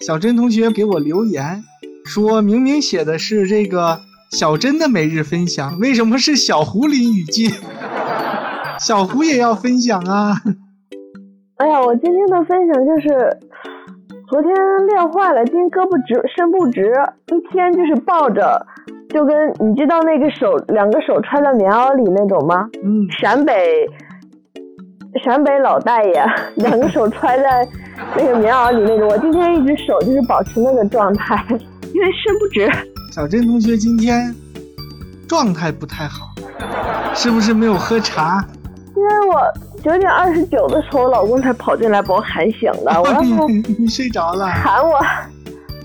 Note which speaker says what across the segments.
Speaker 1: 小珍同学给我留言，说明明写的是这个小珍的每日分享，为什么是小狐狸雨季？小狐也要分享啊！
Speaker 2: 哎呀，我今天的分享就是昨天练坏了，今天胳膊直伸不直，一天就是抱着，就跟你知道那个手两个手揣在棉袄里那种吗？
Speaker 1: 嗯，
Speaker 2: 陕北陕北老大爷 两个手揣在那个棉袄里那种，我今天一只手就是保持那个状态，因为伸不直。
Speaker 1: 小珍同学今天状态不太好，是不是没有喝茶？
Speaker 2: 因为我九点二十九的时候，老公才跑进来把我喊醒的。
Speaker 1: 你你睡着了？
Speaker 2: 喊我，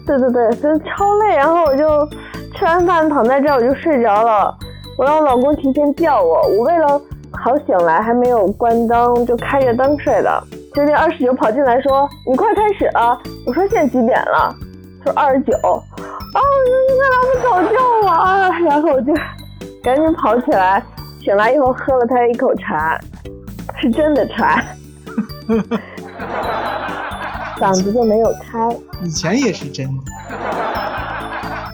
Speaker 2: 对对对，真超累。然后我就吃完饭躺在这儿，我就睡着了。我让我老公提前叫我，我为了好醒来，还没有关灯，就开着灯睡的。九点二十九跑进来说：“你快开始了。”我说：“现在几点了？”说二十九。啊，我说你快让他早叫我啊！然后我就赶紧跑起来。醒来以后喝了他一口茶，是真的茶，嗓子就没有开。
Speaker 1: 以前也是真的。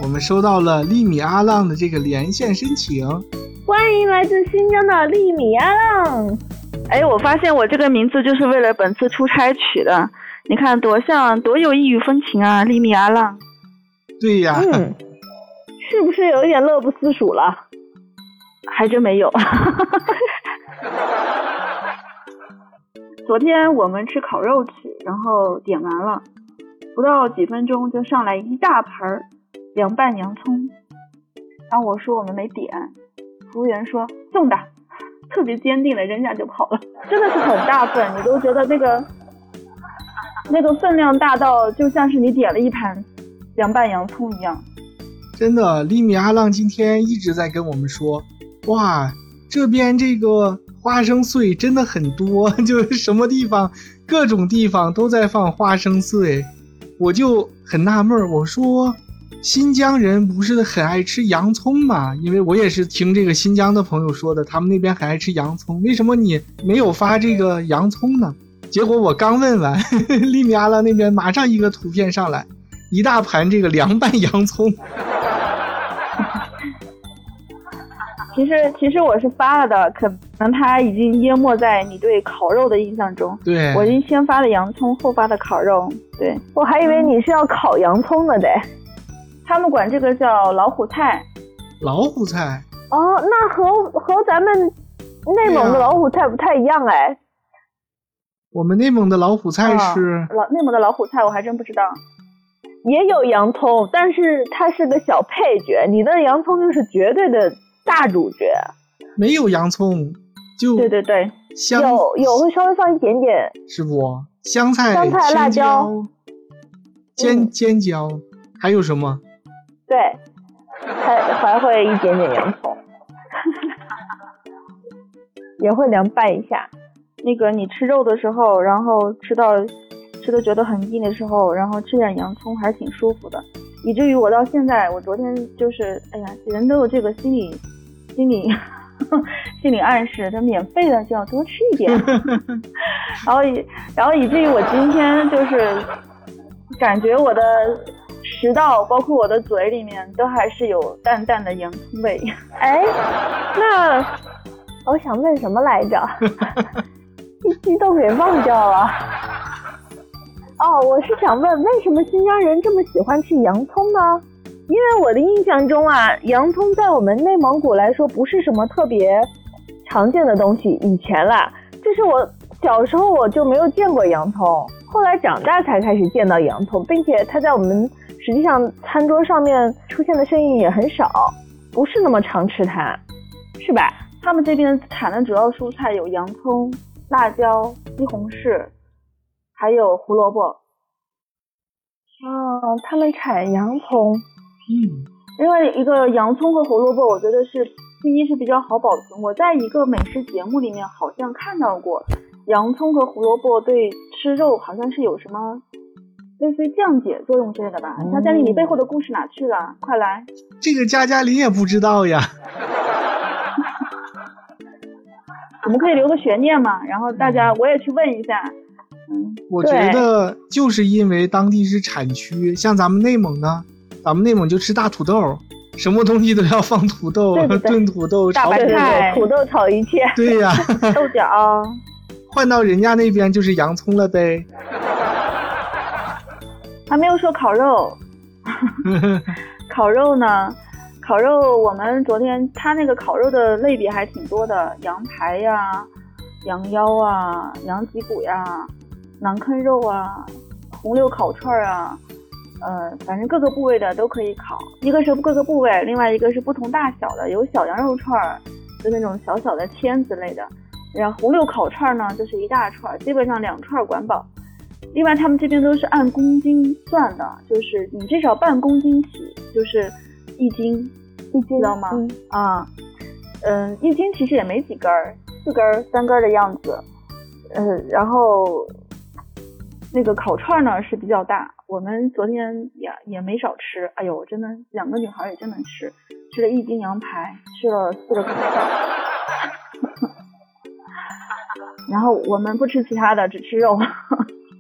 Speaker 1: 我们收到了利米阿浪的这个连线申请，
Speaker 2: 欢迎来自新疆的利米阿浪。
Speaker 3: 哎，我发现我这个名字就是为了本次出差取的，你看多像，多有异域风情啊！利米阿浪。
Speaker 1: 对呀。
Speaker 2: 嗯。是不是有一点乐不思蜀了？
Speaker 3: 还真没有。昨天我们吃烤肉去，然后点完了，不到几分钟就上来一大盆凉拌洋葱。然后我说我们没点，服务员说送的，特别坚定的扔下就跑了。真的是很大份，你都觉得那个那个分量大到就像是你点了一盘凉拌洋葱一样。
Speaker 1: 真的，利米阿浪今天一直在跟我们说。哇，这边这个花生碎真的很多，就是什么地方，各种地方都在放花生碎，我就很纳闷我说，新疆人不是很爱吃洋葱吗？因为我也是听这个新疆的朋友说的，他们那边很爱吃洋葱，为什么你没有发这个洋葱呢？结果我刚问完，利米阿拉那边马上一个图片上来，一大盘这个凉拌洋葱。
Speaker 3: 其实其实我是发了的，可能它已经淹没在你对烤肉的印象中。
Speaker 1: 对，
Speaker 3: 我已经先发的洋葱，后发的烤肉。对，
Speaker 2: 我还以为你是要烤洋葱呢，得。
Speaker 3: 他们管这个叫老虎菜。
Speaker 1: 老虎菜？
Speaker 2: 哦，那和和咱们内蒙的老虎菜不太一样哎。
Speaker 1: 我们内蒙的老虎菜是
Speaker 3: 老内蒙的老虎菜，我还真不知道。
Speaker 2: 也有洋葱，但是它是个小配角，你的洋葱就是绝对的。大主角
Speaker 1: 没有洋葱，就
Speaker 3: 对对对，香
Speaker 2: 有有会稍微放一点点，
Speaker 1: 是不？香菜、
Speaker 2: 香菜、辣椒、
Speaker 1: 尖尖椒，还有什么？
Speaker 2: 对，还还会一点点洋葱，也会凉拌一下。
Speaker 3: 那个你吃肉的时候，然后吃到吃的觉得很腻的时候，然后吃点洋葱还是挺舒服的。以至于我到现在，我昨天就是，哎呀，人都有这个心理。心理 心理暗示，他免费的就要多吃一点，然后以然后以至于我今天就是感觉我的食道，包括我的嘴里面都还是有淡淡的洋葱味。
Speaker 2: 哎，那我想问什么来着？一激动给忘掉了。哦，我是想问，为什么新疆人这么喜欢吃洋葱呢？因为我的印象中啊，洋葱在我们内蒙古来说不是什么特别常见的东西。以前啦，就是我小时候我就没有见过洋葱，后来长大才开始见到洋葱，并且它在我们实际上餐桌上面出现的声音也很少，不是那么常吃它，是吧？
Speaker 3: 他们这边产的主要蔬菜有洋葱、辣椒、西红柿，还有胡萝卜。
Speaker 2: 哦，他们产洋葱。
Speaker 3: 嗯，另外一个洋葱和胡萝卜，我觉得是第一是比较好保存。我在一个美食节目里面好像看到过，洋葱和胡萝卜对吃肉好像是有什么类似于降解作用之类的吧？佳佳丽，你背后的故事哪去了？快来！
Speaker 1: 这个佳佳玲也不知道呀。
Speaker 3: 我们可以留个悬念嘛，然后大家我也去问一下，嗯，
Speaker 1: 我觉得就是因为当地是产区，像咱们内蒙呢，咱们内蒙就吃大土豆，什么东西都要放土豆，
Speaker 2: 对对对
Speaker 1: 炖土豆、
Speaker 3: 大
Speaker 1: 炒土豆。
Speaker 3: 白菜
Speaker 2: 土豆炒一切。
Speaker 1: 对呀、
Speaker 3: 豆角，
Speaker 1: 换到人家那边就是洋葱了呗。
Speaker 3: 还没有说烤肉。烤肉呢？烤肉我们昨天他那个烤肉的类别还挺多的，羊排呀、羊腰啊、羊脊骨呀、馕坑肉啊、红柳烤串儿啊，呃，反正各个部位的都可以烤。一个是各个部位，另外一个是不同大小的，有小羊肉串儿，就那种小小的签子类的。然后红柳烤串儿呢，就是一大串儿，基本上两串儿管饱。另外，他们这边都是按公斤算的，就是你至少半公斤起，就是一斤，
Speaker 2: 一斤
Speaker 3: 知道吗？
Speaker 2: 嗯
Speaker 3: 啊，嗯，一斤其实也没几根儿，四根儿、三根儿的样子。嗯，然后那个烤串儿呢是比较大，我们昨天也也没少吃。哎呦，真的两个女孩儿也真能吃，吃了一斤羊排，吃了四个烤串儿。然后我们不吃其他的，只吃肉。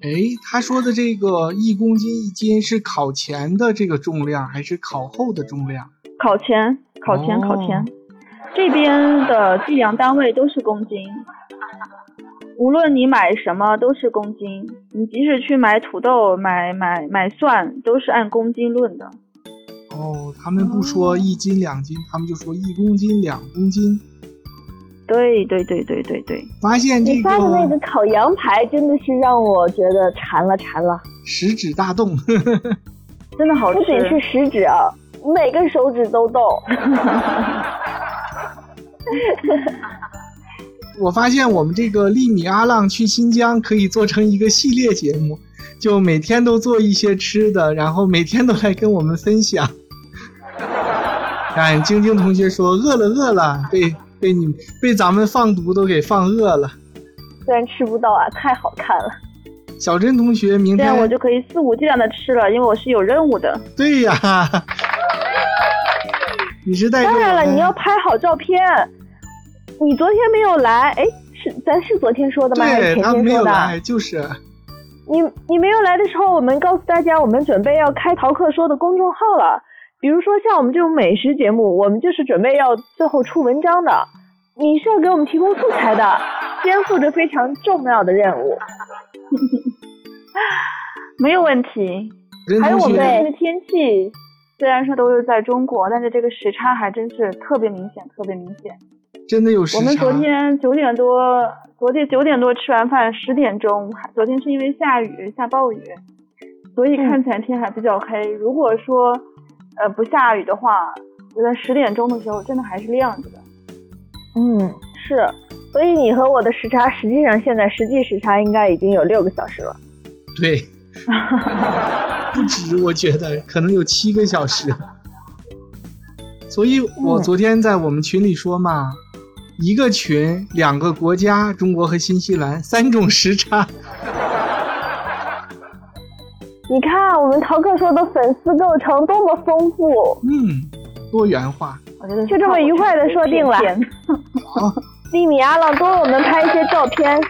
Speaker 1: 哎，他说的这个一公斤一斤是烤前的这个重量，还是烤后的重量？
Speaker 3: 烤前，烤前，
Speaker 1: 哦
Speaker 3: 烤前，这边的计量单位都是公斤，无论你买什么都是公斤。你即使去买土豆、买买买蒜，都是按公斤论的。
Speaker 1: 哦，他们不说一斤两斤，他们就说一公斤两公斤。
Speaker 3: 对对对对对对，
Speaker 1: 发现这
Speaker 2: 你发的那个
Speaker 1: 个
Speaker 2: 烤羊排真的是让我觉得馋了馋了，
Speaker 1: 食指大动，
Speaker 3: 真的好吃
Speaker 2: 不仅是
Speaker 3: 吃。
Speaker 2: 食指啊，每个手指都动。
Speaker 1: 我发现我们这个利米阿浪去新疆可以做成一个系列节目，就每天都做一些吃的，然后每天都来跟我们分享。看 晶晶同学说饿了饿了，被被你被咱们放毒都给放饿了。
Speaker 2: 虽然吃不到啊，太好看了。
Speaker 1: 小珍同学明
Speaker 3: 这样我就可以肆无忌惮的吃了，因为我是有任务的。
Speaker 1: 对呀，你是带
Speaker 2: 当然了，你要拍好照片。你昨天没有来，哎，是咱是昨天说的吗？还是前
Speaker 1: 对他们
Speaker 2: 天说的？
Speaker 1: 没有来，就是
Speaker 2: 你你没有来的时候，我们告诉大家，我们准备要开逃课说的公众号了。比如说像我们这种美食节目，我们就是准备要最后出文章的。你是要给我们提供素材的，肩负着非常重要的任务。
Speaker 3: 没有问题。还有我们这边的天气，虽然说都是在中国，但是这个时差还真是特别明显，特别明显。
Speaker 1: 真的有时差。
Speaker 3: 我们昨天九点多，昨天九点多吃完饭，十点钟，昨天是因为下雨下暴雨，所以看起来天还比较黑。如果说呃不下雨的话，就在十点钟的时候，真的还是亮着的。
Speaker 2: 嗯，是。所以你和我的时差，实际上现在实际时差应该已经有六个小时了。
Speaker 1: 对，不止，我觉得可能有七个小时。所以我
Speaker 2: 嗯
Speaker 1: 昨天在我们群里说嘛，一个群两个国家，中国和新西兰三种时差。
Speaker 2: 们淘客说的粉丝构成多么丰富，
Speaker 1: 嗯，多元化。
Speaker 3: 我觉得
Speaker 2: 就这么愉快的说定了
Speaker 3: 骗骗
Speaker 1: 好，
Speaker 2: 利米阿浪多为我们拍一些照片。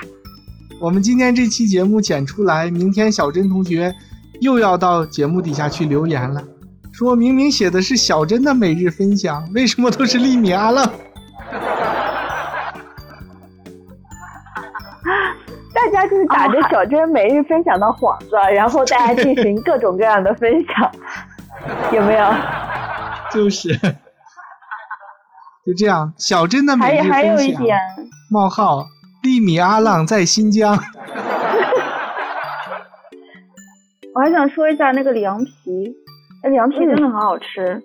Speaker 1: 我们今天这期节目剪出来，明天小珍同学又要到节目底下去留言了，说明明写的是小珍的每日分享，为什么都是利米阿浪？
Speaker 2: 家就是打着小珍每日分享的幌子，然后大家进行各种各样的分享，有没有？
Speaker 1: 就是，就这样，小珍的每日
Speaker 3: 还有还有。一点，
Speaker 1: 冒号，利米阿浪在新疆。
Speaker 3: 我还想说一下那个凉皮，那凉皮真的很好吃。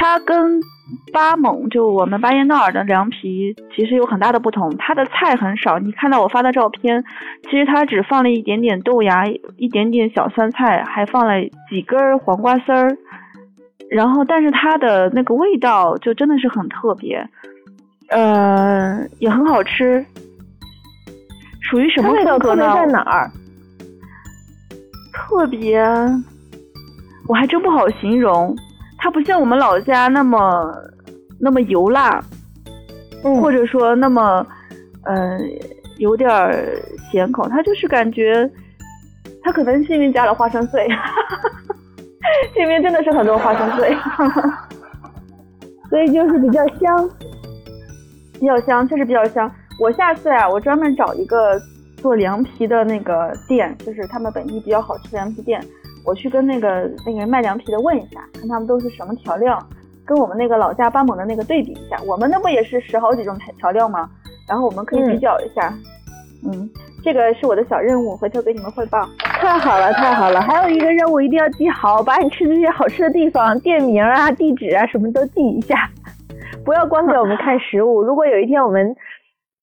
Speaker 3: 它跟巴蒙就我们巴彦淖尔的凉皮其实有很大的不同，它的菜很少。你看到我发的照片，其实它只放了一点点豆芽，一点点小酸菜，还放了几根儿黄瓜丝儿。然后，但是它的那个味道就真的是很特别，呃，也很好吃。属于什么
Speaker 2: 它味道特别？在哪儿？
Speaker 3: 特别，我还真不好形容。它不像我们老家那么那么油辣，
Speaker 2: 嗯。
Speaker 3: 或者说那么呃有点儿咸口，它就是感觉它可能是因为加了花生碎，这边真的是很多花生碎，
Speaker 2: 所以就是比较香，
Speaker 3: 比较香，确实比较香。我下次啊、我专门找一个做凉皮的那个店，就是他们本地比较好吃的凉皮店，我去跟那个那个卖凉皮的问一下，看他们都是什么调料，跟我们那个老家巴盟的那个对比一下。我们那不也是十好几种调料吗？然后我们可以比较一下。嗯，这个是我的小任务，回头给你们汇报。
Speaker 2: 太好了，太好了！还有一个任务一定要记好，把你吃这些好吃的地方、店名啊、地址啊什么都记一下，不要光给我们看食物。如果有一天我们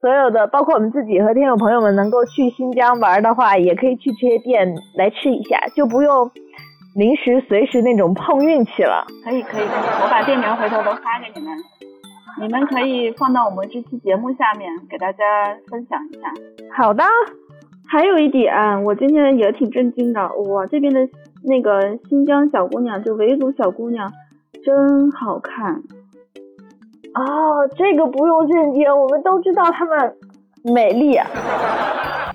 Speaker 2: 所有的，包括我们自己和听友朋友们能够去新疆玩的话，也可以去这些店来吃一下，就不用临时随时那种碰运气了。
Speaker 3: 可以可以，我把店名回头都发给你们，你们可以放到我们这期节目下面给大家分享一下。
Speaker 2: 好的，
Speaker 3: 还有一点，我今天也挺震惊的，哇，这边的那个新疆小姑娘，就维族小姑娘，真好看。
Speaker 2: 哦，这个不用震惊，我们都知道她们美丽。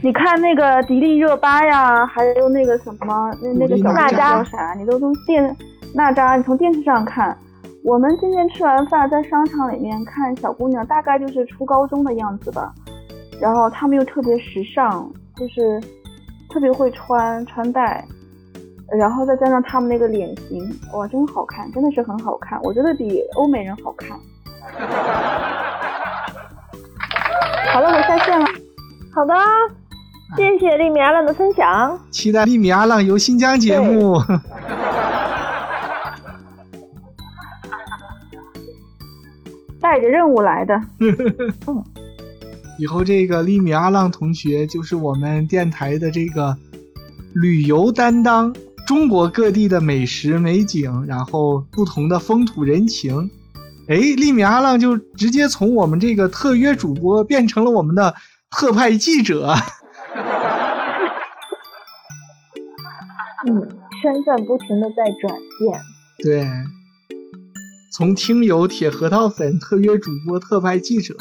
Speaker 3: 你看那个迪丽热巴呀，还有那个什么，那那个小
Speaker 2: 娜扎
Speaker 3: 叫啥？你都从电娜扎，你从电视上看。我们今天吃完饭在商场里面看小姑娘，大概就是初高中的样子吧。然后她们又特别时尚，就是特别会穿穿戴，然后再加上她们那个脸型，哇，真好看，真的是很好看。我觉得比欧美人好看。好了，我下线了。
Speaker 2: 好的，谢谢丽米阿浪的分享。
Speaker 1: 期待利米阿浪游新疆节目。
Speaker 3: 带着任务来的，
Speaker 1: 以后这个利米阿浪同学就是我们电台的这个旅游担当，中国各地的美食美景，然后不同的风土人情。哎，利米阿浪就直接从我们这个特约主播变成了我们的特派记者。
Speaker 2: 嗯，身份不停的在转变。
Speaker 1: 对，从听友、铁核桃粉、特约主播、特派记者，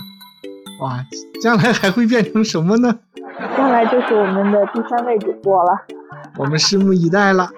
Speaker 1: 哇，将来还会变成什么呢？
Speaker 2: 将来就是我们的第三位主播了。
Speaker 1: 我们拭目以待了。